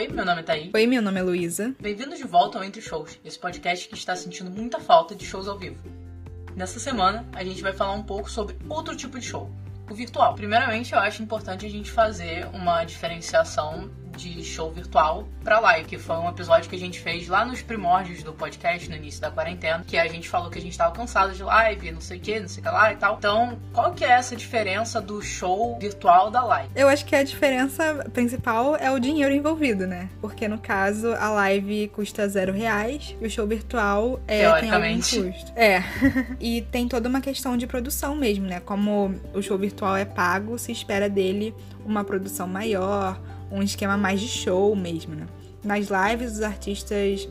Oi, meu nome é Thaí. Oi, meu nome é Luísa. Bem-vindos de volta ao Entre Shows, esse podcast que está sentindo muita falta de shows ao vivo. Nessa semana, a gente vai falar um pouco sobre outro tipo de show, o virtual. Primeiramente, eu acho importante a gente fazer uma diferenciação de show virtual para live, que foi um episódio que a gente fez lá nos primórdios do podcast, no início da quarentena, que a gente falou que a gente tava cansado de live, não sei o que, não sei o que lá e tal. Então, qual que é essa diferença do show virtual da live? Eu acho que a diferença principal é o dinheiro envolvido, né? Porque no caso, a live custa zero reais e o show virtual é, tem algum custo. É. e tem toda uma questão de produção mesmo, né? Como o show virtual é pago, se espera dele uma produção maior, um esquema mais de show mesmo, né? Nas lives, os artistas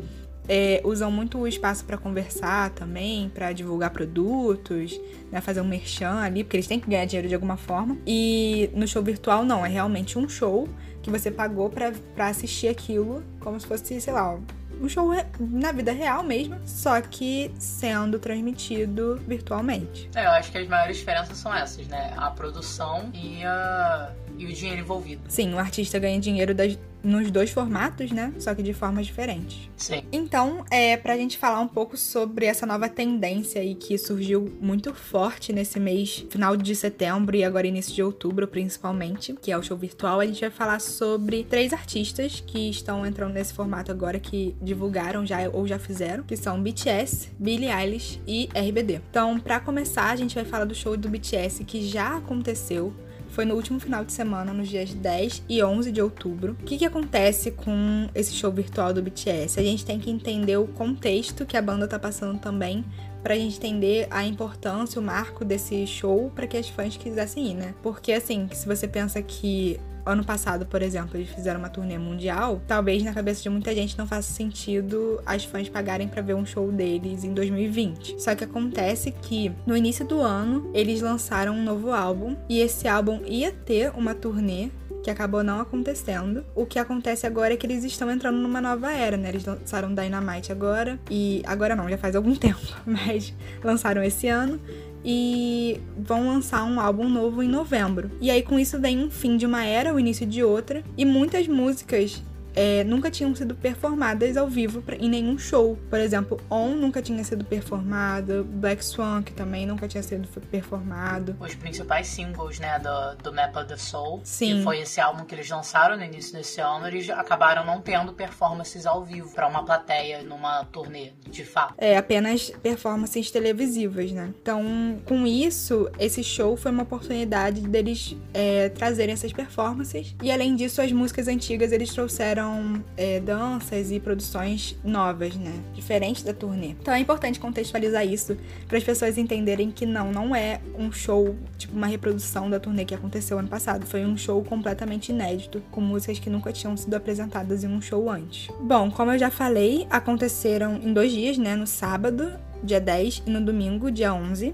é, usam muito o espaço para conversar também, para divulgar produtos, né, fazer um merchan ali, porque eles têm que ganhar dinheiro de alguma forma. E no show virtual, não, é realmente um show que você pagou para assistir aquilo, como se fosse, sei lá, um show na vida real mesmo, só que sendo transmitido virtualmente. É, eu acho que as maiores diferenças são essas, né? A produção e, a... e o dinheiro envolvido. Sim, o artista ganha dinheiro das, nos dois formatos, né? Só que de formas diferentes. Sim. Então, é pra gente falar um pouco sobre essa nova tendência aí que surgiu muito forte nesse mês, final de setembro e agora início de outubro, principalmente, que é o show virtual, a gente vai falar sobre três artistas que estão entrando nesse formato agora que divulgaram já ou já fizeram, que são BTS, Billie Eilish e RBD. Então, para começar, a gente vai falar do show do BTS que já aconteceu foi no último final de semana, nos dias 10 e 11 de outubro. O que, que acontece com esse show virtual do BTS? A gente tem que entender o contexto que a banda tá passando também pra gente entender a importância, o marco desse show para que as fãs quisessem ir, né? Porque assim, se você pensa que ano passado, por exemplo, eles fizeram uma turnê mundial, talvez na cabeça de muita gente não faça sentido as fãs pagarem para ver um show deles em 2020. Só que acontece que no início do ano eles lançaram um novo álbum e esse álbum ia ter uma turnê que acabou não acontecendo. O que acontece agora é que eles estão entrando numa nova era, né? Eles lançaram Dynamite agora e agora não, já faz algum tempo, mas lançaram esse ano e vão lançar um álbum novo em novembro. E aí com isso vem um fim de uma era, o início de outra, e muitas músicas é, nunca tinham sido performadas ao vivo pra, em nenhum show. Por exemplo, On nunca tinha sido performado, Black Swan, que também nunca tinha sido performado. Os principais singles, né, do, do Map of the Soul, Sim. que foi esse álbum que eles lançaram no início desse ano, eles acabaram não tendo performances ao vivo para uma plateia numa turnê, de fato. É, apenas performances televisivas, né? Então, com isso, esse show foi uma oportunidade deles é, trazerem essas performances. E além disso, as músicas antigas eles trouxeram é, danças e produções novas, né? Diferente da turnê. Então é importante contextualizar isso para as pessoas entenderem que não, não é um show, tipo uma reprodução da turnê que aconteceu ano passado. Foi um show completamente inédito, com músicas que nunca tinham sido apresentadas em um show antes. Bom, como eu já falei, aconteceram em dois dias, né? No sábado, dia 10, e no domingo, dia 11.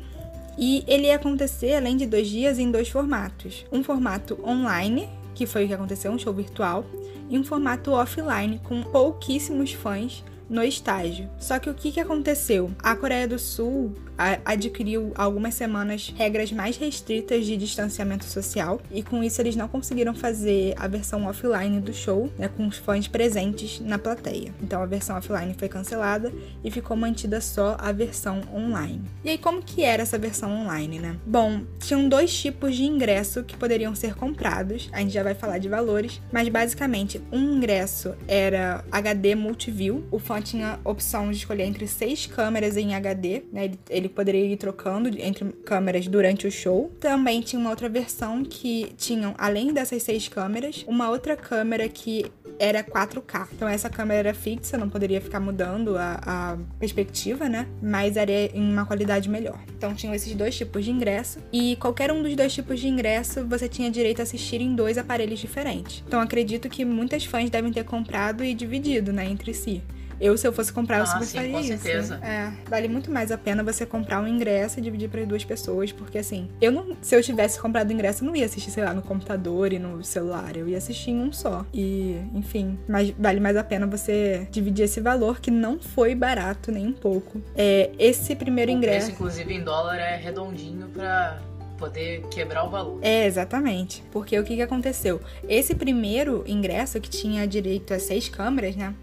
E ele ia acontecer, além de dois dias, em dois formatos. Um formato online, que foi o que aconteceu, um show virtual, e um formato offline com pouquíssimos fãs no estágio. Só que o que aconteceu? A Coreia do Sul adquiriu algumas semanas regras mais restritas de distanciamento social e com isso eles não conseguiram fazer a versão offline do show, né, com os fãs presentes na plateia. Então a versão offline foi cancelada e ficou mantida só a versão online. E aí como que era essa versão online, né? Bom, tinham dois tipos de ingresso que poderiam ser comprados. A gente já vai falar de valores, mas basicamente um ingresso era HD Multiview. O fã tinha opção de escolher entre seis câmeras em HD, né? Ele, ele ele poderia ir trocando entre câmeras durante o show. Também tinha uma outra versão que tinham, além dessas seis câmeras, uma outra câmera que era 4K. Então essa câmera era fixa, não poderia ficar mudando a, a, perspectiva, né? Mas era em uma qualidade melhor. Então tinham esses dois tipos de ingresso e qualquer um dos dois tipos de ingresso você tinha direito a assistir em dois aparelhos diferentes. Então acredito que muitas fãs devem ter comprado e dividido, né, entre si. Eu, se eu fosse comprar, eu ah, super sim, faria com isso. certeza. É, vale muito mais a pena você comprar um ingresso e dividir para duas pessoas, porque assim, eu não, se eu tivesse comprado ingresso, eu não ia assistir, sei lá, no computador e no celular, eu ia assistir em um só. E, enfim, mas vale mais a pena você dividir esse valor que não foi barato nem um pouco. É, esse primeiro o ingresso, preço, inclusive em dólar, é redondinho pra poder quebrar o valor. É, exatamente. Porque o que, que aconteceu? Esse primeiro ingresso, que tinha direito a seis câmeras, né?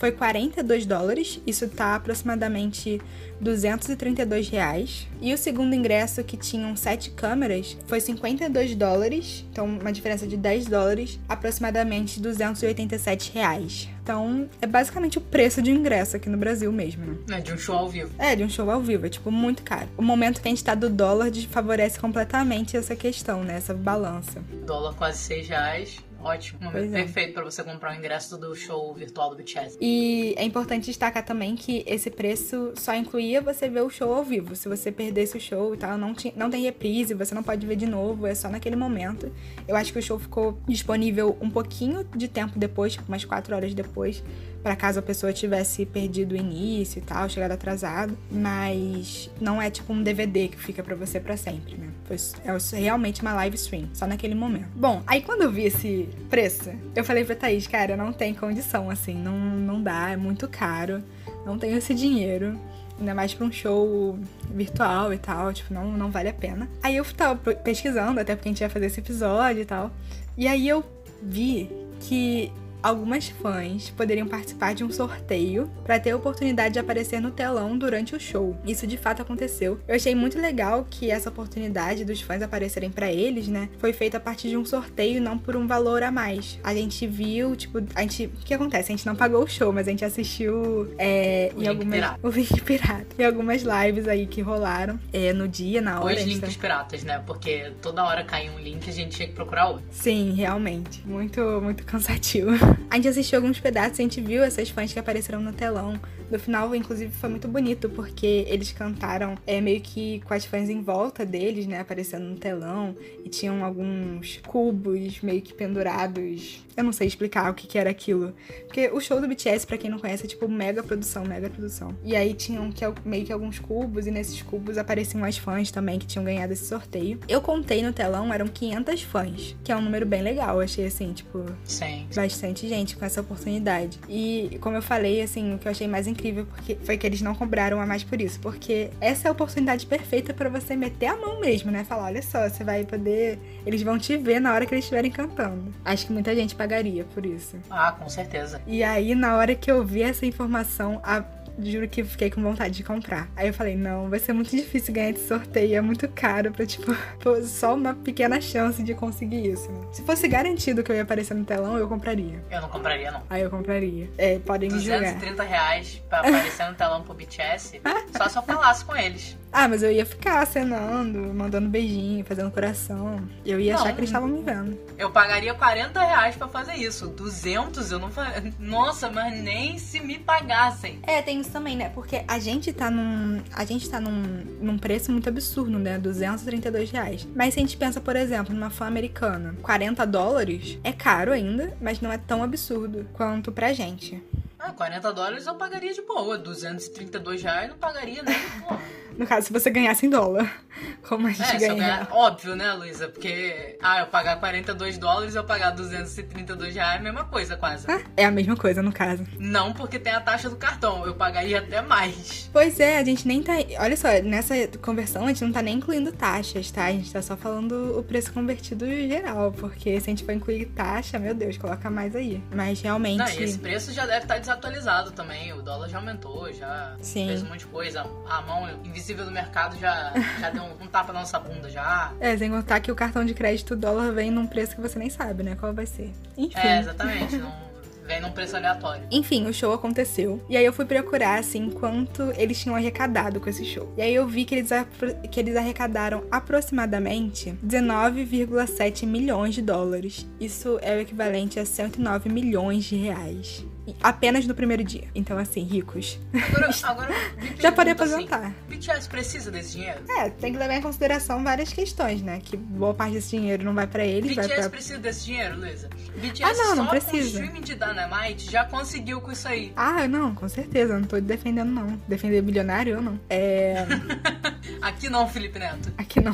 Foi 42 dólares, isso tá aproximadamente 232 reais. E o segundo ingresso, que tinham sete câmeras, foi 52 dólares, então uma diferença de 10 dólares, aproximadamente 287 reais. Então, é basicamente o preço de um ingresso aqui no Brasil mesmo, né? É, de um show ao vivo. É, de um show ao vivo, é tipo muito caro. O momento que a gente tá do dólar favorece completamente essa questão, né? Essa balança. Dólar quase 6 reais. Ótimo, momento é. perfeito para você comprar o ingresso do show virtual do BTS. E é importante destacar também que esse preço só incluía você ver o show ao vivo. Se você perdesse o show e tal, não, tinha, não tem reprise, você não pode ver de novo, é só naquele momento. Eu acho que o show ficou disponível um pouquinho de tempo depois, tipo umas 4 horas depois, para caso a pessoa tivesse perdido o início e tal, chegado atrasado, mas não é tipo um DVD que fica para você para sempre, né? É realmente uma live stream, só naquele momento. Bom, aí quando eu vi esse preço, eu falei pra Thaís, cara, não tem condição, assim, não, não dá, é muito caro, não tenho esse dinheiro. Ainda mais pra um show virtual e tal, tipo, não, não vale a pena. Aí eu tava pesquisando, até porque a gente ia fazer esse episódio e tal. E aí eu vi que algumas fãs poderiam participar de um sorteio para ter a oportunidade de aparecer no telão durante o show. Isso de fato aconteceu. Eu achei muito legal que essa oportunidade dos fãs aparecerem para eles, né, foi feita a partir de um sorteio, não por um valor a mais. A gente viu, tipo, a gente, o que acontece? A gente não pagou o show, mas a gente assistiu é, em algumas pirata. o link pirata, em algumas lives aí que rolaram é, no dia, na hora. Os links tá... piratas, né? Porque toda hora caía um link e a gente tinha que procurar outro. Sim, realmente, muito muito cansativo. A gente assistiu alguns pedaços a gente viu essas fãs que apareceram no telão. No final, inclusive, foi muito bonito, porque eles cantaram é, meio que com as fãs em volta deles, né? Aparecendo no telão. E tinham alguns cubos meio que pendurados. Eu não sei explicar o que, que era aquilo. Porque o show do BTS, para quem não conhece, é tipo mega produção, mega produção. E aí tinham que, meio que alguns cubos, e nesses cubos apareciam as fãs também que tinham ganhado esse sorteio. Eu contei no telão, eram 500 fãs, que é um número bem legal. Eu achei assim, tipo, Sim. bastante gente com essa oportunidade. E como eu falei, assim, o que eu achei mais incrível porque foi que eles não cobraram a mais por isso, porque essa é a oportunidade perfeita para você meter a mão mesmo, né? Falar, olha só, você vai poder, eles vão te ver na hora que eles estiverem cantando. Acho que muita gente pagaria por isso. Ah, com certeza. E aí na hora que eu vi essa informação, a juro que fiquei com vontade de comprar. Aí eu falei, não, vai ser muito difícil ganhar esse sorteio, é muito caro pra, tipo, só uma pequena chance de conseguir isso. Né? Se fosse garantido que eu ia aparecer no telão, eu compraria. Eu não compraria, não. Aí eu compraria. É, podem me julgar. 230 reais pra aparecer no telão pro BTS, só se eu falasse com eles. Ah, mas eu ia ficar acenando, mandando beijinho, fazendo coração. Eu ia não, achar que eles estavam me vendo. Eu pagaria 40 reais pra fazer isso. 200 eu não faria. Nossa, mas nem se me pagassem. É, tem isso também, né? Porque a gente tá num. A gente tá num, num preço muito absurdo, né? 232 reais. Mas se a gente pensa, por exemplo, numa fã americana, 40 dólares é caro ainda, mas não é tão absurdo quanto pra gente. Ah, 40 dólares eu pagaria de boa. 232 reais não pagaria nem de boa. No caso, se você ganhasse em dólar. Como a gente é, ganha. Ganhar, óbvio, né, Luísa? Porque, ah, eu pagar 42 dólares eu pagar 232 reais é a mesma coisa, quase. Ah, é a mesma coisa, no caso. Não, porque tem a taxa do cartão. Eu pagaria até mais. Pois é, a gente nem tá. Olha só, nessa conversão a gente não tá nem incluindo taxas, tá? A gente tá só falando o preço convertido geral. Porque se a gente for incluir taxa, meu Deus, coloca mais aí. Mas realmente. Não, esse preço já deve estar tá desatualizado também. O dólar já aumentou, já Sim. fez um monte de coisa. A mão invisível do mercado já, já deu um, um, tapa na nossa bunda já. É, sem contar que o cartão de crédito dólar vem num preço que você nem sabe, né? Qual vai ser. Enfim. É, exatamente. Não vem num preço aleatório. Enfim, o show aconteceu. E aí eu fui procurar, assim, quanto eles tinham arrecadado com esse show. E aí eu vi que eles, que eles arrecadaram aproximadamente 19,7 milhões de dólares. Isso é o equivalente a 109 milhões de reais apenas no primeiro dia. Então, assim, ricos. Agora, agora já pode aposentar. Assim, BTS precisa desse dinheiro? É, tem que levar em consideração várias questões, né? Que boa parte desse dinheiro não vai para eles, BTS vai pra... precisa desse dinheiro, Luísa? BTS ah, não, não só precisa. com o streaming de Dynamite já conseguiu com isso aí. Ah, não, com certeza. Não tô defendendo, não. Defender bilionário, eu não. É... Aqui não, Felipe Neto. Aqui não,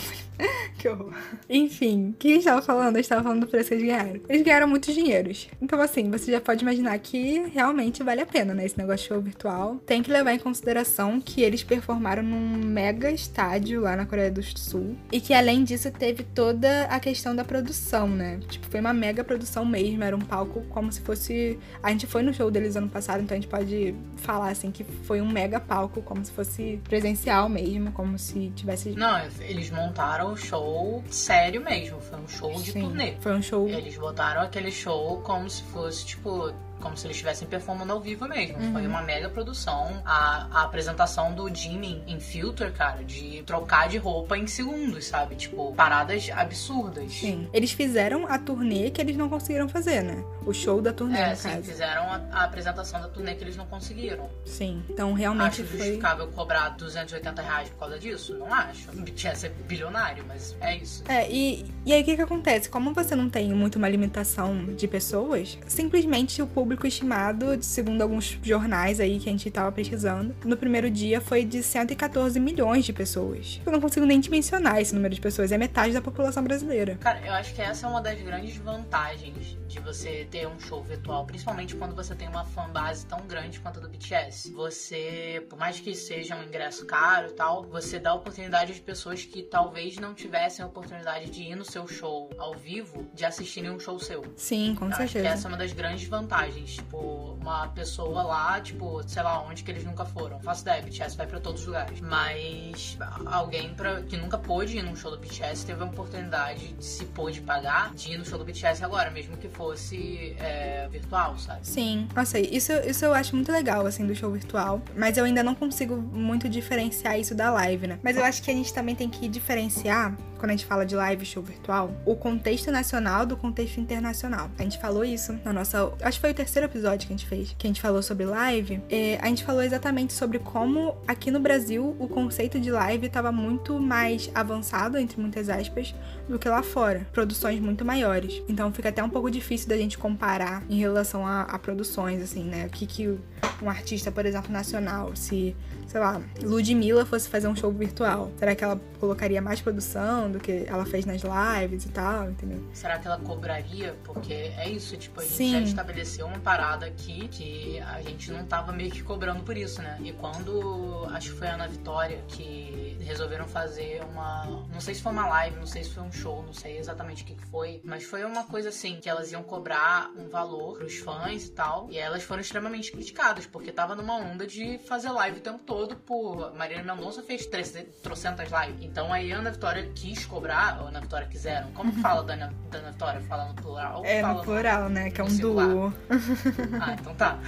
que horror. Enfim, o que a gente tava falando? A gente tava falando do preço que eles ganharam. Eles ganharam muitos dinheiros. Então, assim, você já pode imaginar que realmente vale a pena, né? Esse negócio de show virtual. Tem que levar em consideração que eles performaram num mega estádio lá na Coreia do Sul. E que, além disso, teve toda a questão da produção, né? Tipo, foi uma mega produção mesmo. Era um palco como se fosse. A gente foi no show deles ano passado, então a gente pode falar, assim, que foi um mega palco, como se fosse presencial mesmo, como se tivesse. Não, eles montaram o show sério mesmo. Foi um show de Sim, turnê. Foi um show. Eles botaram aquele show como se fosse, tipo, como se eles estivessem performando ao vivo mesmo. Uhum. Foi uma mega produção. A, a apresentação do Jimmy em Filter, cara, de trocar de roupa em segundos, sabe? Tipo, paradas absurdas. Sim. Eles fizeram a turnê que eles não conseguiram fazer, né? O show da turnê, É, sim, caso. fizeram a, a apresentação da turnê que eles não conseguiram. Sim. Então, realmente Acho foi. justificável cobrar 280 reais por causa disso? Não acho. O BTS é bilionário, mas é isso. É, e, e aí o que, que acontece? Como você não tem muito uma limitação de pessoas, simplesmente o público estimado, segundo alguns jornais aí que a gente tava pesquisando, no primeiro dia foi de 114 milhões de pessoas. Eu não consigo nem dimensionar esse número de pessoas, é metade da população brasileira. Cara, eu acho que essa é uma das grandes vantagens de você ter um show virtual, principalmente quando você tem uma fanbase tão grande quanto a do BTS. Você, por mais que seja um ingresso caro e tal, você dá oportunidade de pessoas que talvez não tivessem a oportunidade de ir no seu show ao vivo, de assistirem um show seu. Sim, com Eu acho que certeza. essa é uma das grandes vantagens. Tipo, uma pessoa lá, tipo, sei lá, onde que eles nunca foram. Faço ideia, BTS vai pra todos os lugares. Mas alguém pra, que nunca pôde ir num show do BTS teve a oportunidade, de, se pôde pagar, de ir no show do BTS agora, mesmo que fosse é, virtual, sabe? Sim, nossa, isso, isso eu acho muito legal, assim, do show virtual. Mas eu ainda não consigo muito diferenciar isso da live, né? Mas eu acho que a gente também tem que diferenciar, quando a gente fala de live show virtual, o contexto nacional do contexto internacional. A gente falou isso na nossa. Acho que foi o terceiro episódio que a gente fez, que a gente falou sobre live. É, a gente falou exatamente sobre como aqui no Brasil o conceito de live estava muito mais avançado, entre muitas aspas, do que lá fora. Produções muito maiores. Então fica até um pouco difícil da gente comparar em relação a, a produções, assim, né? O que, que um artista, por exemplo, nacional, se, sei lá, Ludmilla fosse fazer um show virtual, será que ela colocaria mais produção do que ela fez nas lives e tal, entendeu? Será que ela cobraria? Porque é isso, tipo, a gente Sim. já estabeleceu uma parada aqui que a gente não tava meio que cobrando por isso, né? E quando acho que foi a Ana Vitória que resolveram fazer uma. Não sei se foi uma live, não sei se foi um show, não sei exatamente o que que foi, mas foi uma coisa assim, que elas iam cobrar um valor pros fãs e tal. E elas foram extremamente criticadas, porque tava numa onda de fazer live o tempo todo por. Marília Mendonça fez 300 trocentas lives. Então aí a Ana Vitória quis cobrar, ou a Ana Vitória quiseram. Como que fala da Ana, da Ana Vitória? Fala no plural? É no plural, né? Que é um duo. Ah, então tá.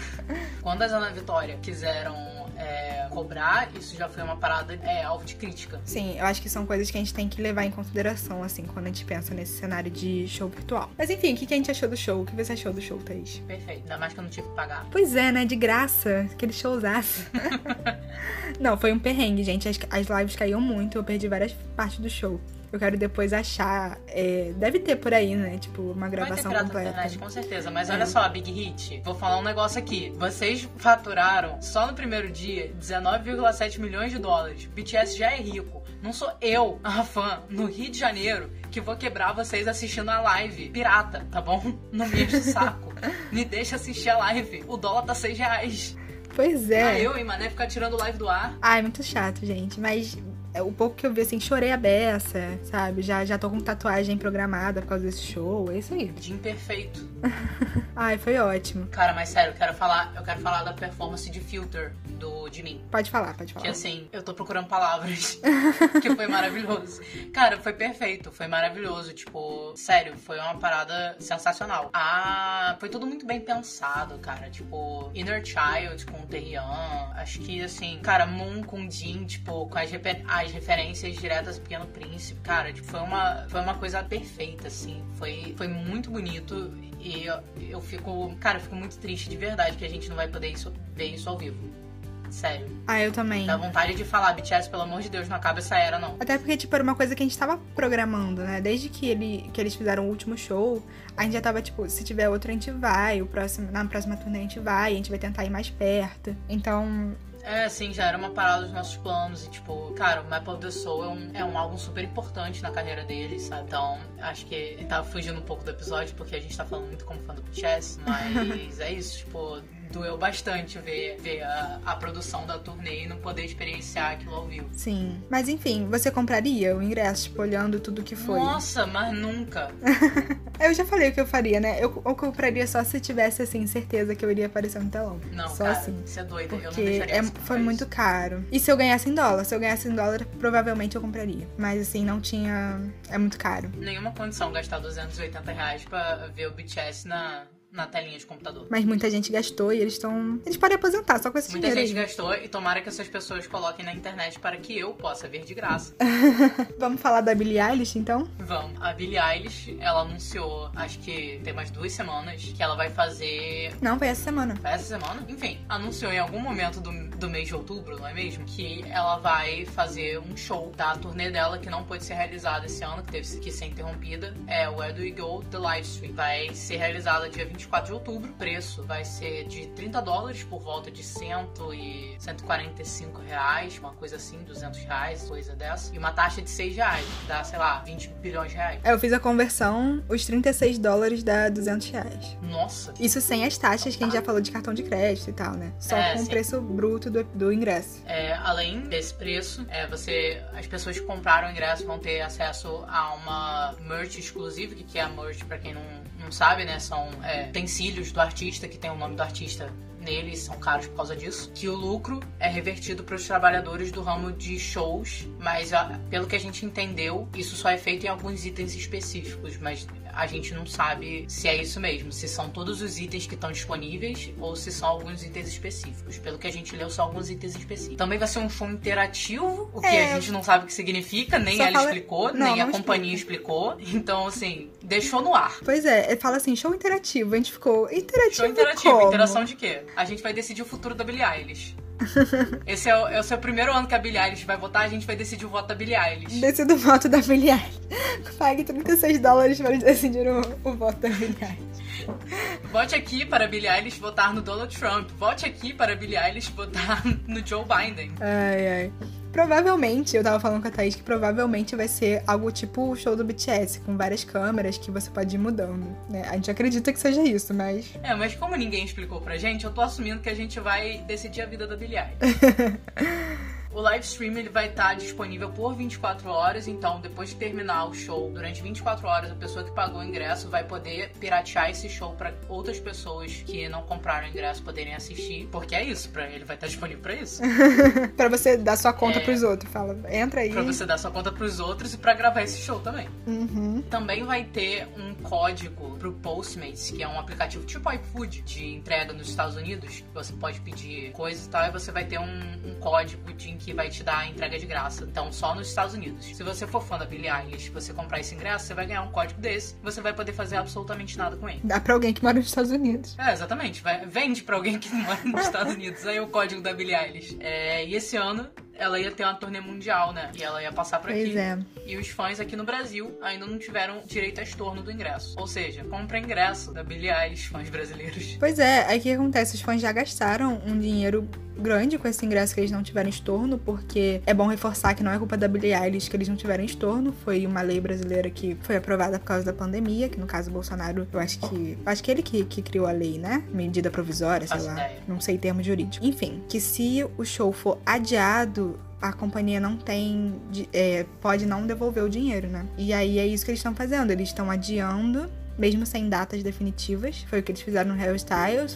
Quando as Ana Vitória quiseram é, cobrar, isso já foi uma parada é, alvo de crítica. Sim, eu acho que são coisas que a gente tem que levar em consideração, assim, quando a gente pensa nesse cenário de show virtual. Mas enfim, o que que a gente achou do show? O que você achou do show, Thaís? Perfeito. Ainda mais que eu não tive que pagar. Pois é, né? De graça. Aquele showzaço. Não, foi um perrengue, gente. As, as lives caíam muito. Eu perdi várias partes do show. Eu quero depois achar. é, deve ter por aí, né? Tipo, uma Vai ter gravação pirata na completa. internet, com certeza. Mas É. olha só, Big Hit. Vou falar um negócio aqui. Vocês faturaram, só no primeiro dia, 19,7 milhões de dólares. BTS já é rico. Não sou eu, a fã, no Rio de Janeiro, que vou quebrar vocês assistindo a live pirata, tá bom? Não me enche o saco. Me deixa assistir a live. O dólar tá 6 reais. Pois Ah, é. eu, hein, mané, ficar tirando live do ar. Ai, muito chato, gente. Mas o pouco que eu vi, assim, chorei a beça, sabe? Já, já tô com tatuagem programada por causa desse show. É isso aí. De imperfeito. Ai, foi ótimo. Cara, mas sério, eu quero falar, eu quero falar da performance de Filter do de mim. Pode falar, pode Que falar. assim, eu tô procurando palavras. que foi maravilhoso. Cara, foi perfeito, foi maravilhoso. Tipo, sério, foi uma parada sensacional. Ah, foi tudo muito bem pensado, cara. Tipo, Inner Child com o Terrian. Acho que, assim, cara, Moon com Jin, tipo, com as, refer- as referências diretas do Pequeno Príncipe. Cara, tipo, foi uma, foi uma coisa perfeita, assim. Foi, foi muito bonito. E eu, eu fico, cara, eu fico muito triste de verdade que a gente não vai poder isso, ver isso ao vivo. Sério. Ah, eu também. Dá vontade de falar, BTS, pelo amor de Deus, não acaba essa era, não. Até porque, tipo, era uma coisa que a gente tava programando, né? Desde que, ele, que eles fizeram o último show, a gente já tava, tipo, se tiver outro, a gente vai. O próximo, na próxima turnê a gente vai, a gente vai tentar ir mais perto. Então, É, sim, já era uma parada dos nossos planos. E, tipo, cara, o Map of the Soul é um, é um álbum super importante na carreira deles, sabe? Então, acho que ele tava fugindo um pouco do episódio, porque a gente tá falando muito como fã do BTS, mas é isso, tipo, doeu bastante ver, ver a, a, produção da turnê e não poder experienciar aquilo ao vivo. Sim. Mas enfim, você compraria o ingresso, tipo, olhando tudo que foi? Nossa, mas nunca. eu já falei o que eu faria, né? Eu, eu compraria só se tivesse, assim, certeza que eu iria aparecer no telão. Não, só cara, assim. Você é doida. Porque eu não deixaria é, foi muito caro. E se eu ganhasse em dólar? Se eu ganhasse em dólar, provavelmente eu compraria. Mas assim, não tinha. É muito caro. Nenhuma condição gastar 280 reais pra ver o BTS na, na telinha de computador. Mas muita gente gastou e eles estão. Eles podem aposentar só com esse Muita dinheiro. gente aí. gastou e tomara que essas pessoas coloquem na internet para que eu possa ver de graça. Vamos falar da Billie Eilish, então? Vamos. A Billie Eilish, ela anunciou, acho que tem mais duas semanas, que ela vai fazer. Não, foi essa semana. Foi essa semana? Enfim, anunciou em algum momento do, do mês de outubro, não é mesmo? Que ela vai fazer um show da turnê dela que não pôde ser realizada esse ano, que teve que ser interrompida. É o Where Do We Go The Livestream. Vai ser realizada dia 24 de outubro. O preço vai ser de 30 dólares por volta de 100 e 145 reais, uma coisa assim, 200 reais, coisa dessa. E uma taxa de 6 reais, dá, sei lá, 20 bilhões de reais. É, Eu fiz a conversão, os 36 dólares dá 200 reais. Nossa! Isso sem as taxas que a gente já falou de cartão de crédito e tal, né? Só É, com o preço bruto do, do ingresso. É, além desse preço, é, você, as pessoas que compraram o ingresso vão ter acesso a uma merch exclusiva, que, que é a merch, pra quem não, não sabe, né? São é, utensílios do artista, que tem o nome do artista neles, são caros por causa disso. Que o lucro é revertido para os trabalhadores do ramo de shows, mas a- pelo que a gente entendeu, isso só é feito em alguns itens específicos, mas a gente não sabe se é isso mesmo, se são todos os itens que estão disponíveis ou se são alguns itens específicos. Pelo que a gente leu, são alguns itens específicos. Também vai ser um show interativo, o que É. a gente não sabe o que significa, nem Só ela fala- explicou, Não, nem a não companhia explicou. Então, assim, deixou no ar. Pois é, fala assim, show interativo. A gente ficou, interativo Show interativo. como? Interação de quê? A gente vai decidir o futuro da Billie Eilish. Esse é o, é o primeiro ano que a Billie Eilish vai votar, a gente vai decidir o voto da Billie Eilish. Decida o voto da Billie Eilish. Pague 36 dólares para decidir o, o voto da Billie Eilish. Vote aqui para a Billie Eilish votar no Donald Trump. Vote aqui para a Billie Eilish votar no Joe Biden. Ai, ai. Provavelmente, eu tava falando com a Thaís que provavelmente vai ser algo tipo o show do BTS, com várias câmeras que você pode ir mudando, né? A gente acredita que seja isso, mas... É, mas como ninguém explicou pra gente, eu tô assumindo que a gente vai decidir a vida da Billie Eilish. O live stream ele vai estar disponível por 24 horas, então depois de terminar o show, durante 24 horas, a pessoa que pagou o ingresso vai poder piratear esse show para outras pessoas que não compraram o ingresso poderem assistir, porque é isso, para ele vai estar disponível para isso, pra você dar sua conta É. pros outros. Fala, entra aí. Pra você dar sua conta pros outros e pra gravar esse show também. Uhum. Também vai ter um código pro Postmates, que é um aplicativo tipo iFood de entrega nos Estados Unidos, que você pode pedir coisas e tal, e você vai ter um, um código de que vai te dar a entrega de graça. Então, só nos Estados Unidos. Se você for fã da Billie Eilish, você comprar esse ingresso, você vai ganhar um código desse, você vai poder fazer absolutamente nada com ele. Dá pra alguém que mora nos Estados Unidos. É, exatamente. Vai- vende pra alguém que mora nos Estados Unidos. Aí o código da Billie Eilish. É, e esse ano ela ia ter uma turnê mundial, né? E ela ia passar por Pois aqui. é. E os fãs aqui no Brasil ainda não tiveram direito a estorno do ingresso. Ou seja, compra ingresso da Billie Eilish, fãs brasileiros. Pois é, aí o que acontece? Os fãs já gastaram um dinheiro grande com esse ingresso que eles não tiveram estorno, porque é bom reforçar que não é culpa da Billie Eilish que eles não tiveram estorno, foi uma lei brasileira que foi aprovada por causa da pandemia, que no caso o Bolsonaro, eu acho que. eu Acho que ele que, que criou a lei, né? Medida provisória, sei Faço lá. ideia. Não sei termo jurídico. Enfim, que se o show for adiado. A companhia não tem. é, pode não devolver o dinheiro, né? E aí é isso que eles estão fazendo. Eles estão adiando mesmo sem datas definitivas. Foi o que eles fizeram no Harry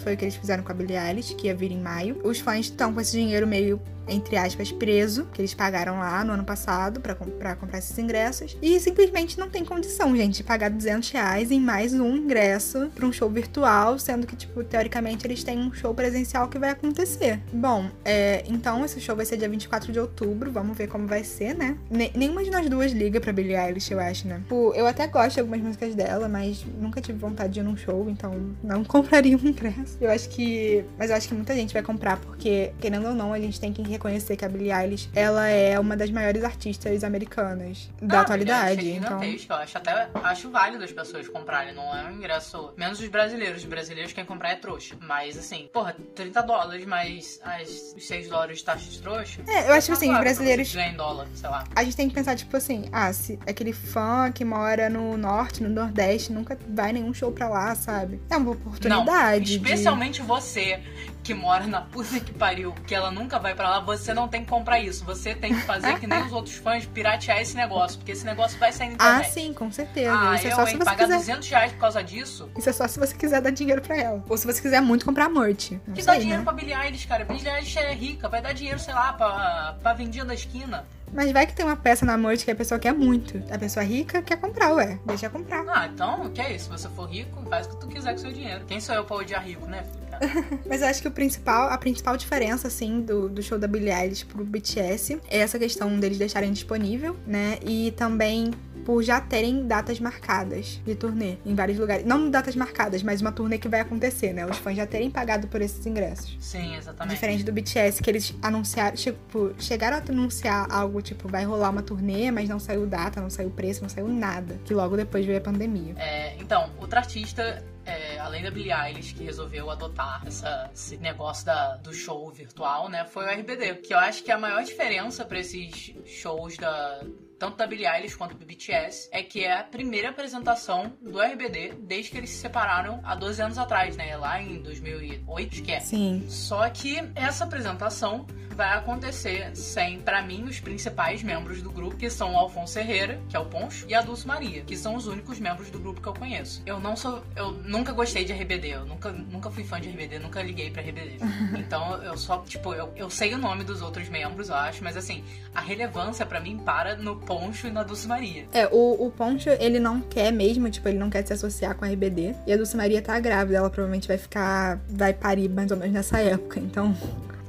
foi o que eles fizeram com a Billie Eilish, que ia vir em maio. Os fãs estão com esse dinheiro meio, entre aspas, preso, que eles pagaram lá no ano passado pra comprar esses ingressos. E simplesmente não tem condição, gente, de pagar 200 reais em mais um ingresso pra um show virtual, sendo que, tipo, teoricamente eles têm um show presencial que vai acontecer. Bom, é, então esse show vai ser dia 24 de outubro, vamos ver como vai ser, né? Ne- nenhuma de nós duas liga pra Billie Eilish, eu acho, né? Tipo, eu até gosto de algumas músicas dela, mas nunca tive vontade de ir num show, então não compraria um ingresso. Eu acho que. Mas eu acho que muita gente vai comprar, porque, querendo ou não, a gente tem que reconhecer que a Billie Eilish, ela é uma das maiores artistas americanas da Ah, atualidade. É Então. Eu acho até acho válido as pessoas comprarem, não é um ingresso. Menos os brasileiros. Os brasileiros quem comprar é trouxa. Mas assim, porra, 30 dólares mais as, os 6 dólares de taxa de trouxa. é, eu acho que assim, os brasileiros em dólar, sei lá. a gente tem que pensar, tipo assim, ah, se aquele fã que mora no norte, no nordeste, nunca vai nenhum show pra lá, sabe? É uma oportunidade. Não, especialmente você que mora na puta que pariu, que ela nunca vai pra lá, você não tem que comprar isso. Você tem que fazer que nem os outros fãs, piratear esse negócio, porque esse negócio vai sair na. Ah, internet. sim, com certeza. Ah, Isso é eu, só hein, se você pagar quiser. 200 reais por causa disso? Isso é só se você quiser dar dinheiro pra ela. Ou se você quiser muito comprar merch. Não Que sei, dá dinheiro né? pra Billie Eilish, cara. Billie Eilish é rica, vai dar dinheiro, sei lá, pra, pra vendinha da esquina. Mas vai que tem uma peça na merch que a pessoa quer muito. A pessoa rica quer comprar, ué. Deixa comprar. Ah, então, que é isso? Se você for rico, faz o que tu quiser com seu dinheiro. Quem sou eu pra odiar rico, né, filho? Mas eu acho que o principal, a principal diferença, assim, do, do show da Billie Eilish pro BTS é essa questão deles deixarem disponível, né? E também por já terem datas marcadas de turnê em vários lugares. Não datas marcadas, mas uma turnê que vai acontecer, né? Os fãs já terem pagado por esses ingressos. Sim, exatamente. Diferente do BTS, que eles anunciaram, tipo, chegaram a anunciar algo, tipo, vai rolar uma turnê, mas não saiu data, não saiu preço, não saiu nada. Que logo depois veio a pandemia. É, então, outra artista, é, além da Billie Eilish, que resolveu adotar essa- esse negócio da- do show virtual, né, foi o RBD. Que eu acho que a maior diferença pra esses shows da. Tanto da Billie Eilish quanto do BTS é que é a primeira apresentação do RBD desde que eles se separaram há 12 anos atrás, né? Lá em 2008, acho que é. Sim. Só que essa apresentação vai acontecer sem, pra mim, os principais membros do grupo, que são o Alfonso Herrera, que é o Poncho, e a Dulce Maria, que são os únicos membros do grupo que eu conheço. Eu não sou. Eu nunca gostei de RBD, eu nunca, nunca fui fã de RBD, nunca liguei pra RBD. Então eu só, tipo, eu, eu sei o nome dos outros membros, eu acho, mas assim, a relevância pra mim para no Poncho e na Dulce Maria. É, o, o Poncho, ele não quer mesmo, tipo, ele não quer se associar com a RBD. E a Dulce Maria tá grávida, ela provavelmente vai ficar. vai parir mais ou menos nessa época. Então,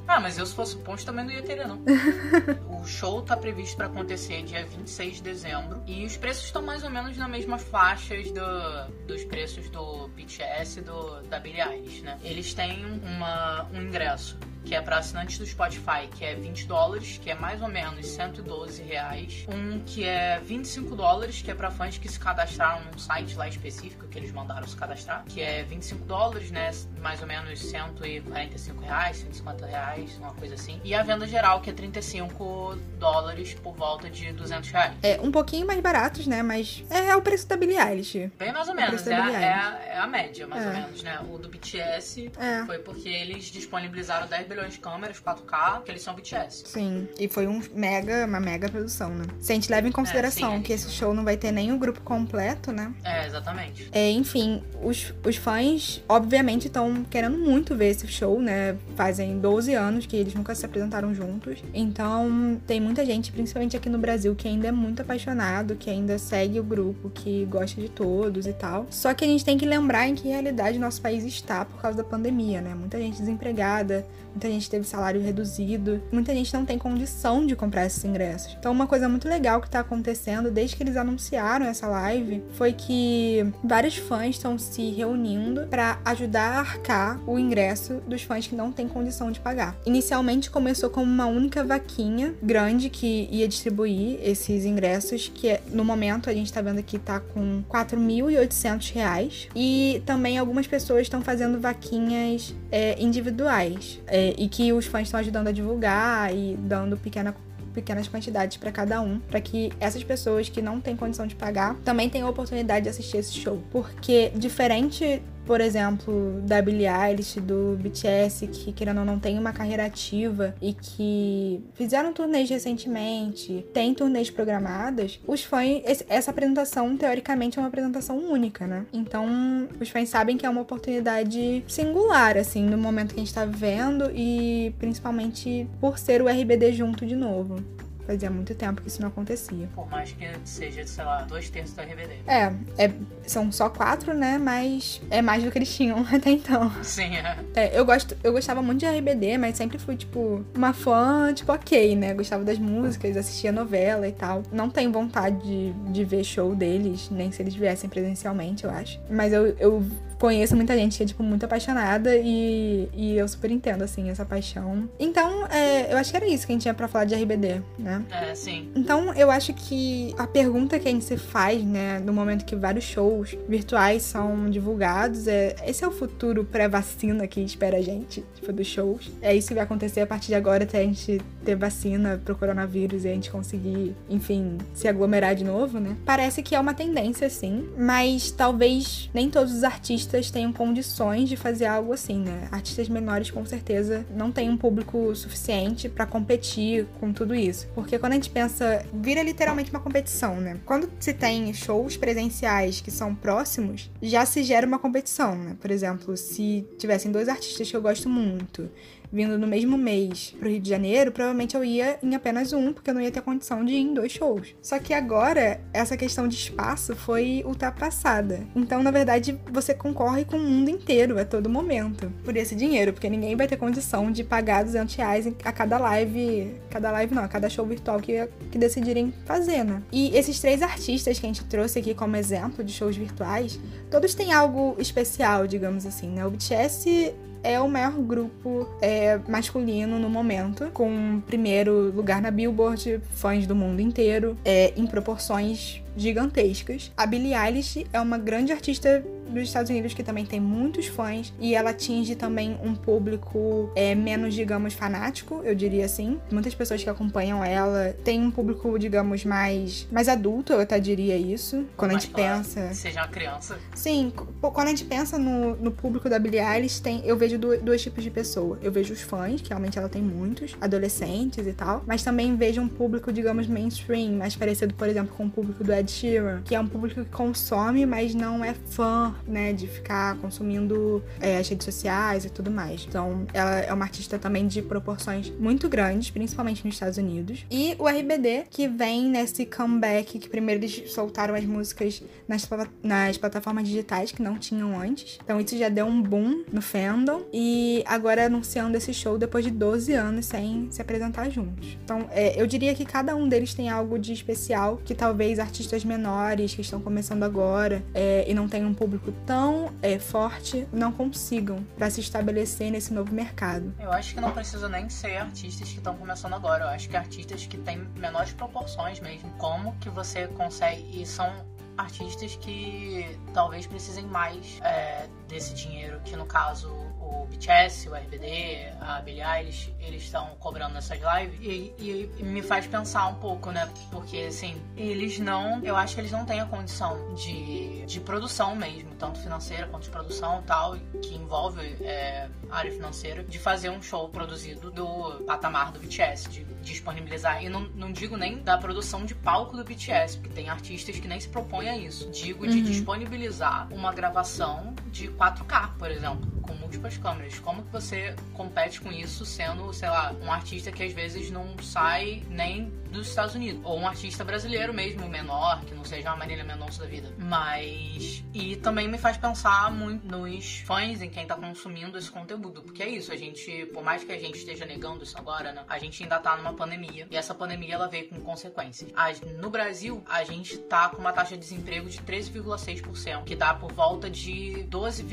Ah, mas eu se fosse o Ponte também não ia querer, não. o show tá previsto pra acontecer dia 26 de dezembro. E os preços estão mais ou menos na mesma faixas do, dos preços do BTS e do, da Billie Eilish, né? Eles têm uma, um ingresso que é para assinantes do Spotify, que é 20 dólares, que é mais ou menos 112 reais. Um que é 25 dólares, que é para fãs que se cadastraram num site lá específico que eles mandaram se cadastrar, que é 25 dólares, né? Mais ou menos 145 reais, 150 reais, uma coisa assim. E a venda geral, que é 35 dólares por volta de 200 reais. é um pouquinho mais baratos, né? Mas é, é o preço da Billie Eilish. Bem mais ou O menos, é, é é a média, mais ou É. menos, né? O do BTS É. foi porque eles disponibilizaram 10 bilhões de câmeras 4K, que eles são BTS. Sim, e foi um mega, uma mega produção, né? Se a gente leva em consideração sim, que esse show não vai ter nem o grupo completo, né? É, exatamente. É, enfim, os, os fãs, obviamente, estão querendo muito ver esse show, né? Fazem 12 anos que eles nunca se apresentaram juntos. Então, tem muita gente, principalmente aqui no Brasil, que ainda é muito apaixonado, que ainda segue o grupo, que gosta de todos e tal. Só que a gente tem que lembrar em que realidade nosso país está por causa da pandemia, né? Muita gente desempregada, muita gente teve salário reduzido, muita gente não tem condição de comprar esses ingressos. Então, uma coisa muito legal que tá acontecendo desde que eles anunciaram essa live foi que vários fãs estão se reunindo para ajudar a arcar o ingresso dos fãs que não têm condição de pagar. Inicialmente começou como uma única vaquinha grande que ia distribuir esses ingressos, que é, no momento a gente tá vendo aqui tá com 4.800 reais. E também algumas pessoas estão fazendo vaquinhas é, individuais é, e que os fãs estão ajudando a divulgar e dando pequena pequenas quantidades para cada um, para que essas pessoas que não têm condição de pagar também tenham a oportunidade de assistir esse show. Porque diferente, por exemplo, da Billie Eilish, do BTS, que querendo ou não tem uma carreira ativa e que fizeram turnês recentemente, tem turnês programadas, os fãs, essa apresentação teoricamente é uma apresentação única, né? Então, os fãs sabem que é uma oportunidade singular, assim, no momento que a gente tá vivendo e principalmente por ser o RBD junto de novo. Fazia muito tempo que isso não acontecia. Por mais que seja, sei lá, dois terços da RBD. É, é são só quatro, né? Mas é mais do que eles tinham até então. Sim, é. é. eu, gosto, eu gostava muito de RBD, mas sempre fui, tipo, uma fã, tipo, ok, né? Gostava das músicas, assistia novela e tal. Não tenho vontade de, de ver show deles, nem se eles viessem presencialmente, eu acho. Mas eu, eu conheço muita gente que é, tipo, muito apaixonada e, e eu super entendo, assim, essa paixão. Então, é, eu acho que era isso que a gente tinha pra falar de RBD, né? É, sim. Então, eu acho que a pergunta que a gente se faz, né, no momento que vários shows virtuais são divulgados, é: esse é o futuro pré-vacina que espera a gente, tipo, dos shows? É isso que vai acontecer a partir de agora até a gente ter vacina pro coronavírus e a gente conseguir, enfim, se aglomerar de novo, né? Parece que é uma tendência, sim, mas talvez nem todos os artistas artistas tenham condições de fazer algo assim, né? Artistas menores com certeza não têm um público suficiente para competir com tudo isso. Porque quando a gente pensa, vira literalmente uma competição, né? Quando se tem shows presenciais que são próximos, já se gera uma competição, né? Por exemplo, se tivessem dois artistas que eu gosto muito vindo no mesmo mês pro Rio de Janeiro, provavelmente eu ia em apenas um, porque eu não ia ter condição de ir em dois shows. Só que agora, essa questão de espaço foi ultrapassada. Então, na verdade, você concorre com o mundo inteiro a todo momento por esse dinheiro, porque ninguém vai ter condição de pagar 200 reais a cada live, cada live não, a cada show virtual que, que decidirem fazer, né? E esses três artistas que a gente trouxe aqui como exemplo de shows virtuais, todos têm algo especial, digamos assim, né? O BTS é o maior grupo é, masculino no momento, com primeiro lugar na Billboard, fãs do mundo inteiro, é, em proporções gigantescas. A Billie Eilish é uma grande artista dos Estados Unidos que também tem muitos fãs e ela atinge também um público é, menos, digamos, fanático, eu diria assim. Muitas pessoas que acompanham ela têm um público, digamos, mais, mais adulto, eu até diria isso. Quando mais a gente pensa. Seja uma criança. Sim, quando a gente pensa no, no público da Billie Eilish, tem, eu vejo dois, dois tipos de pessoa. Eu vejo os fãs, que realmente ela tem muitos, adolescentes e tal, mas também vejo um público, digamos, mainstream, mais parecido, por exemplo, com o público do Ed Sheeran, que é um público que consome, mas não é fã né, de ficar consumindo é, as redes sociais e tudo mais. Então, ela é uma artista também de proporções muito grandes, principalmente nos Estados Unidos. E o RBD, que vem nesse comeback, que primeiro eles soltaram as músicas nas, nas plataformas digitais, que não tinham antes. Então, isso já deu um boom no fandom. E agora anunciando esse show depois de 12 anos sem se apresentar juntos. Então, é, eu diria que cada um deles tem algo de especial que talvez artistas menores que estão começando agora é, e não tem um público tão é, forte não consigam para se estabelecer nesse novo mercado. Eu acho que não precisa nem ser artistas que estão começando agora. Eu acho que artistas que têm menores proporções mesmo. Como que você consegue. E são artistas que talvez precisem mais é, desse dinheiro, que no caso o BTS, o RBD, a Billie Eilish, eles estão cobrando nessas lives e, e, e, me faz pensar um pouco, né? Porque, assim, eles não... Eu acho que eles não têm a condição de, de produção mesmo, tanto financeira quanto de produção e tal, que envolve é, área financeira, de fazer um show produzido do patamar do BTS, de disponibilizar. E não, não digo nem da produção de palco do BTS, porque tem artistas que nem se propõem a isso. Digo de uhum. disponibilizar uma gravação de 4K, por exemplo, com múltiplas câmeras. Como que você compete com isso sendo, sei lá, um artista que às vezes não sai nem dos Estados Unidos? Ou um artista brasileiro mesmo, menor, que não seja uma Marília Mendonça da vida. Mas. E também me faz pensar muito nos fãs, em quem tá consumindo esse conteúdo. Porque é isso, a gente, por mais que a gente esteja negando isso agora, né? A gente ainda tá numa pandemia. E essa pandemia ela veio com consequências. no Brasil, a gente tá com uma taxa de desemprego de 13,6%, que dá por volta de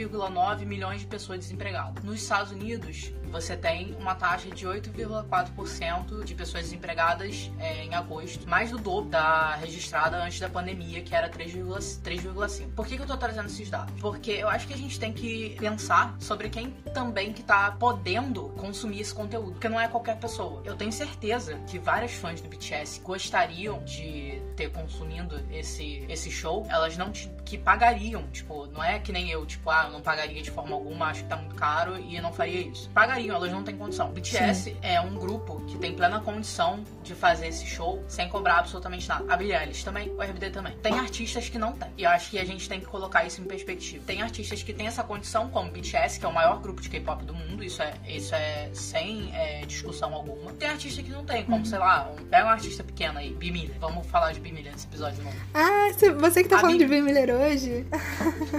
12,9 milhões de pessoas desempregadas. Nos Estados Unidos, você tem uma taxa de 8,4% de pessoas desempregadas é, em agosto, mais do dobro da registrada antes da pandemia, que era 3,5. Por que, que eu tô trazendo esses dados? Porque eu acho que a gente tem que pensar sobre quem também que tá podendo consumir esse conteúdo, porque não é qualquer pessoa. Eu tenho certeza que várias fãs do BTS gostariam de ter consumindo esse, esse show, elas não que pagariam, tipo, não é que nem eu, tipo, ah, não pagaria de forma alguma, acho que tá muito caro e não faria isso. Pagaria fariam, elas não têm condição. BTS Sim. é um grupo que tem plena condição de fazer esse show sem cobrar absolutamente nada. A Billie Eilish também, o RBD também. Tem artistas que não tem. E eu acho que a gente tem que colocar isso em perspectiva. Tem artistas que têm essa condição, como BTS, que é o maior grupo de K-pop do mundo, isso é, isso é sem é, discussão alguma. Tem artistas que não tem, como, uhum. sei lá, um, pega um artista pequeno aí, B. Miller. Vamos falar de B. Miller nesse episódio novo. Ah, você que tá a falando B... de B. Miller hoje?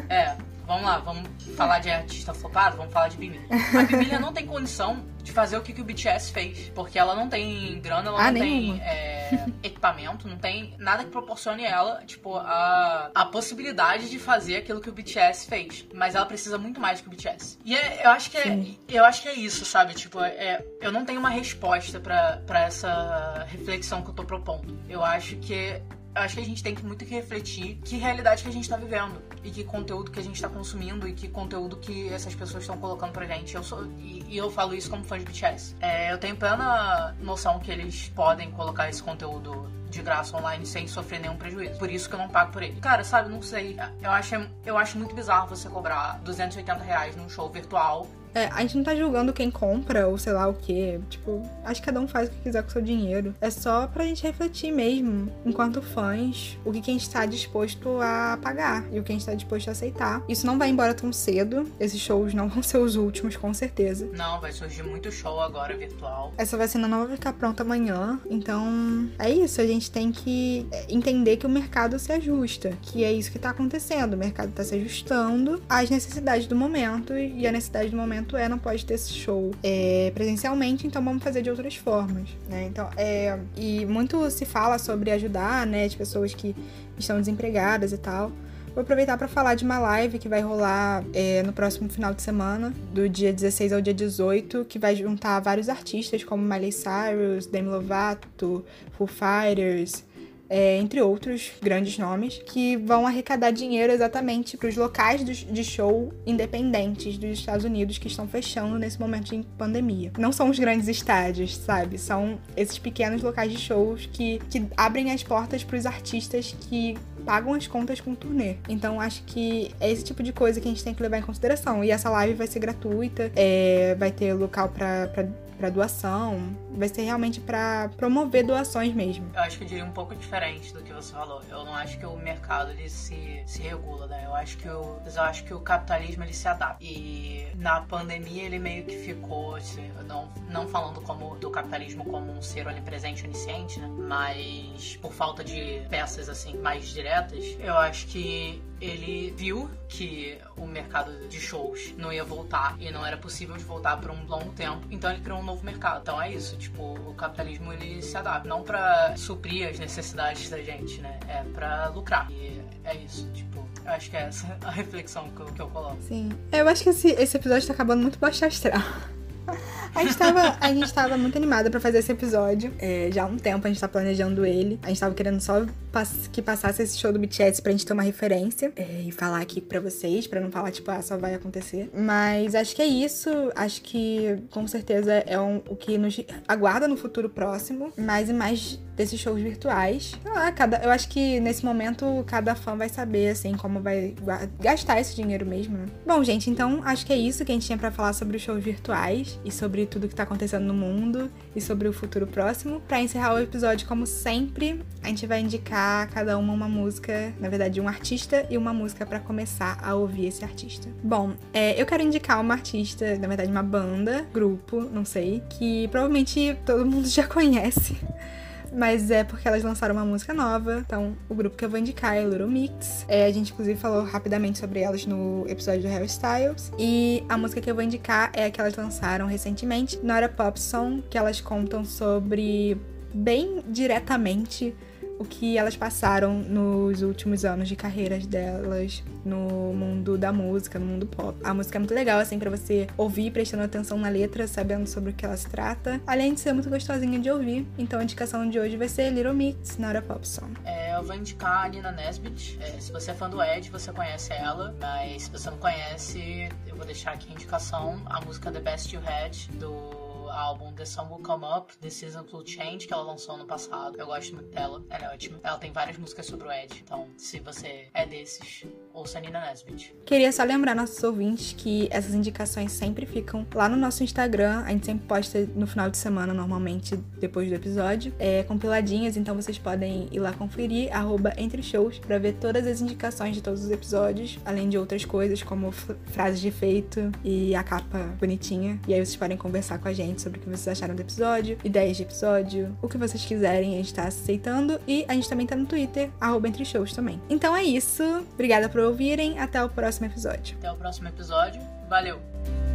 É, vamos lá, vamos falar de artista flopado, vamos falar de Bimilha. A Bimilha não tem condição de fazer o que, que o BTS fez, porque ela não tem grana, ela ah, não nenhuma. tem é, equipamento, não tem nada que proporcione ela, tipo, a, a possibilidade de fazer aquilo que o BTS fez. Mas ela precisa muito mais do que o BTS. E é, eu acho que é, eu acho que é isso, sabe? Tipo, é, eu não tenho uma resposta para essa reflexão que eu tô propondo. Eu acho que acho que a gente tem que muito que refletir que realidade que a gente tá vivendo e que conteúdo que a gente tá consumindo e que conteúdo que essas pessoas estão colocando pra gente. Eu sou, e, e, eu falo isso como fã de BTS. É, eu tenho plena noção que eles podem colocar esse conteúdo de graça online sem sofrer nenhum prejuízo. Por isso que eu não pago por ele. Cara, sabe, não sei. Eu acho, eu acho muito bizarro você cobrar 280 reais num show virtual é, a gente não tá julgando quem compra ou sei lá o que. Tipo, acho que cada um faz o que quiser com o seu dinheiro. É só pra gente refletir mesmo, enquanto fãs, o que, que a gente tá disposto a pagar e o que a gente tá disposto a aceitar. Isso não vai embora tão cedo. Esses shows não vão ser os últimos, com certeza. Não, vai surgir muito show agora virtual. Essa vacina não vai ficar pronta amanhã. Então, é isso. A gente tem que entender que o mercado se ajusta. Que é isso que tá acontecendo. O mercado tá se ajustando às necessidades do momento. E a necessidade do momento é, não pode ter esse show é, presencialmente, então vamos fazer de outras formas, né? Então, é, e muito se fala sobre ajudar, né, as pessoas que estão desempregadas e tal. Vou aproveitar para falar de uma live que vai rolar é, no próximo final de semana, do dia 16 ao dia 18, que vai juntar vários artistas como Miley Cyrus, Demi Lovato, Foo Fighters, é, entre outros grandes nomes, que vão arrecadar dinheiro exatamente para os locais de show independentes dos Estados Unidos que estão fechando nesse momento de pandemia. Não são os grandes estádios, sabe? São esses pequenos locais de shows que, que abrem as portas para os artistas que pagam as contas com turnê. Então acho que é esse tipo de coisa que a gente tem que levar em consideração. E essa live vai ser gratuita, é, vai ter local para doação, vai ser realmente para promover doações mesmo. Eu acho que eu diria um pouco diferente do que você falou. Eu não acho que o mercado ele se, se regula, né? Eu acho que o eu acho que o capitalismo ele se adapta. E na pandemia ele meio que ficou, assim, não não falando como do capitalismo como um ser onipresente, onisciente, né? Mas por falta de peças assim mais diretas, eu acho que ele viu que o mercado de shows não ia voltar e não era possível de voltar por um longo tempo, então ele criou um novo mercado. Então é isso, tipo, o capitalismo ele se adapta, não para suprir as necessidades da gente, né? É para lucrar. E é isso, tipo, acho que é essa a reflexão que eu, que eu coloco. Sim. Eu acho que esse, esse episódio tá acabando muito baixo astral. A gente tava, a gente tava muito animada para fazer esse episódio. É, já há um tempo a gente tá planejando ele. A gente tava querendo só pass que passasse esse show do BTS pra gente ter uma referência é, e falar aqui pra vocês, pra não falar, tipo, ah, só vai acontecer. Mas acho que é isso. Acho que com certeza é um, o que nos aguarda no futuro próximo. Mais e mais desses shows virtuais. Ah, cada, eu acho que nesse momento cada fã vai saber, assim, como vai gastar esse dinheiro mesmo. Né? Bom, gente, então acho que é isso que a gente tinha para falar sobre os shows virtuais e sobre tudo que tá acontecendo no mundo e sobre o futuro próximo. Para encerrar o episódio, como sempre, a gente vai indicar cada uma uma música, na verdade, um artista e uma música para começar a ouvir esse artista. Bom, é, eu quero indicar uma artista, na verdade, uma banda, grupo, não sei, que provavelmente todo mundo já conhece mas é porque elas lançaram uma música nova. Então, o grupo que eu vou indicar é Little Mix. É, a gente, inclusive, falou rapidamente sobre elas no episódio do Harry Styles. E a música que eu vou indicar é a que elas lançaram recentemente, Not a Pop Song, que elas contam sobre, bem diretamente, o que elas passaram nos últimos anos de carreiras delas no mundo da música, no mundo pop. A música é muito legal, assim, para você ouvir prestando atenção na letra, sabendo sobre o que ela se trata, além de ser muito gostosinha de ouvir. Então a indicação de hoje vai ser Little Mix, Not a Pop Song. É, eu vou indicar a Nina Nesbitt. É, se você é fã do Ed, você conhece ela, mas se você não conhece, eu vou deixar aqui a indicação, a música The Best You Had, do álbum The Sun Will Come Up, The Season Will Change, que ela lançou ano passado. Eu gosto muito dela, ela é ótima. Ela tem várias músicas sobre o Ed, então se você é desses, ouça Nina Nesbitt. Queria só lembrar nossos ouvintes que essas indicações sempre ficam lá no nosso Instagram. A gente sempre posta no final de semana, normalmente, depois do episódio, é, compiladinhas, então vocês podem ir lá conferir, arroba entre shows, pra ver todas as indicações de todos os episódios, além de outras coisas, como frases de efeito e a capa bonitinha. E aí vocês podem conversar com a gente sobre o que vocês acharam do episódio, ideias de episódio, o que vocês quiserem, a gente tá aceitando. E a gente também tá no Twitter, arroba entre shows também. Então é isso. Obrigada por ouvirem. Até o próximo episódio. Até o próximo episódio. Valeu!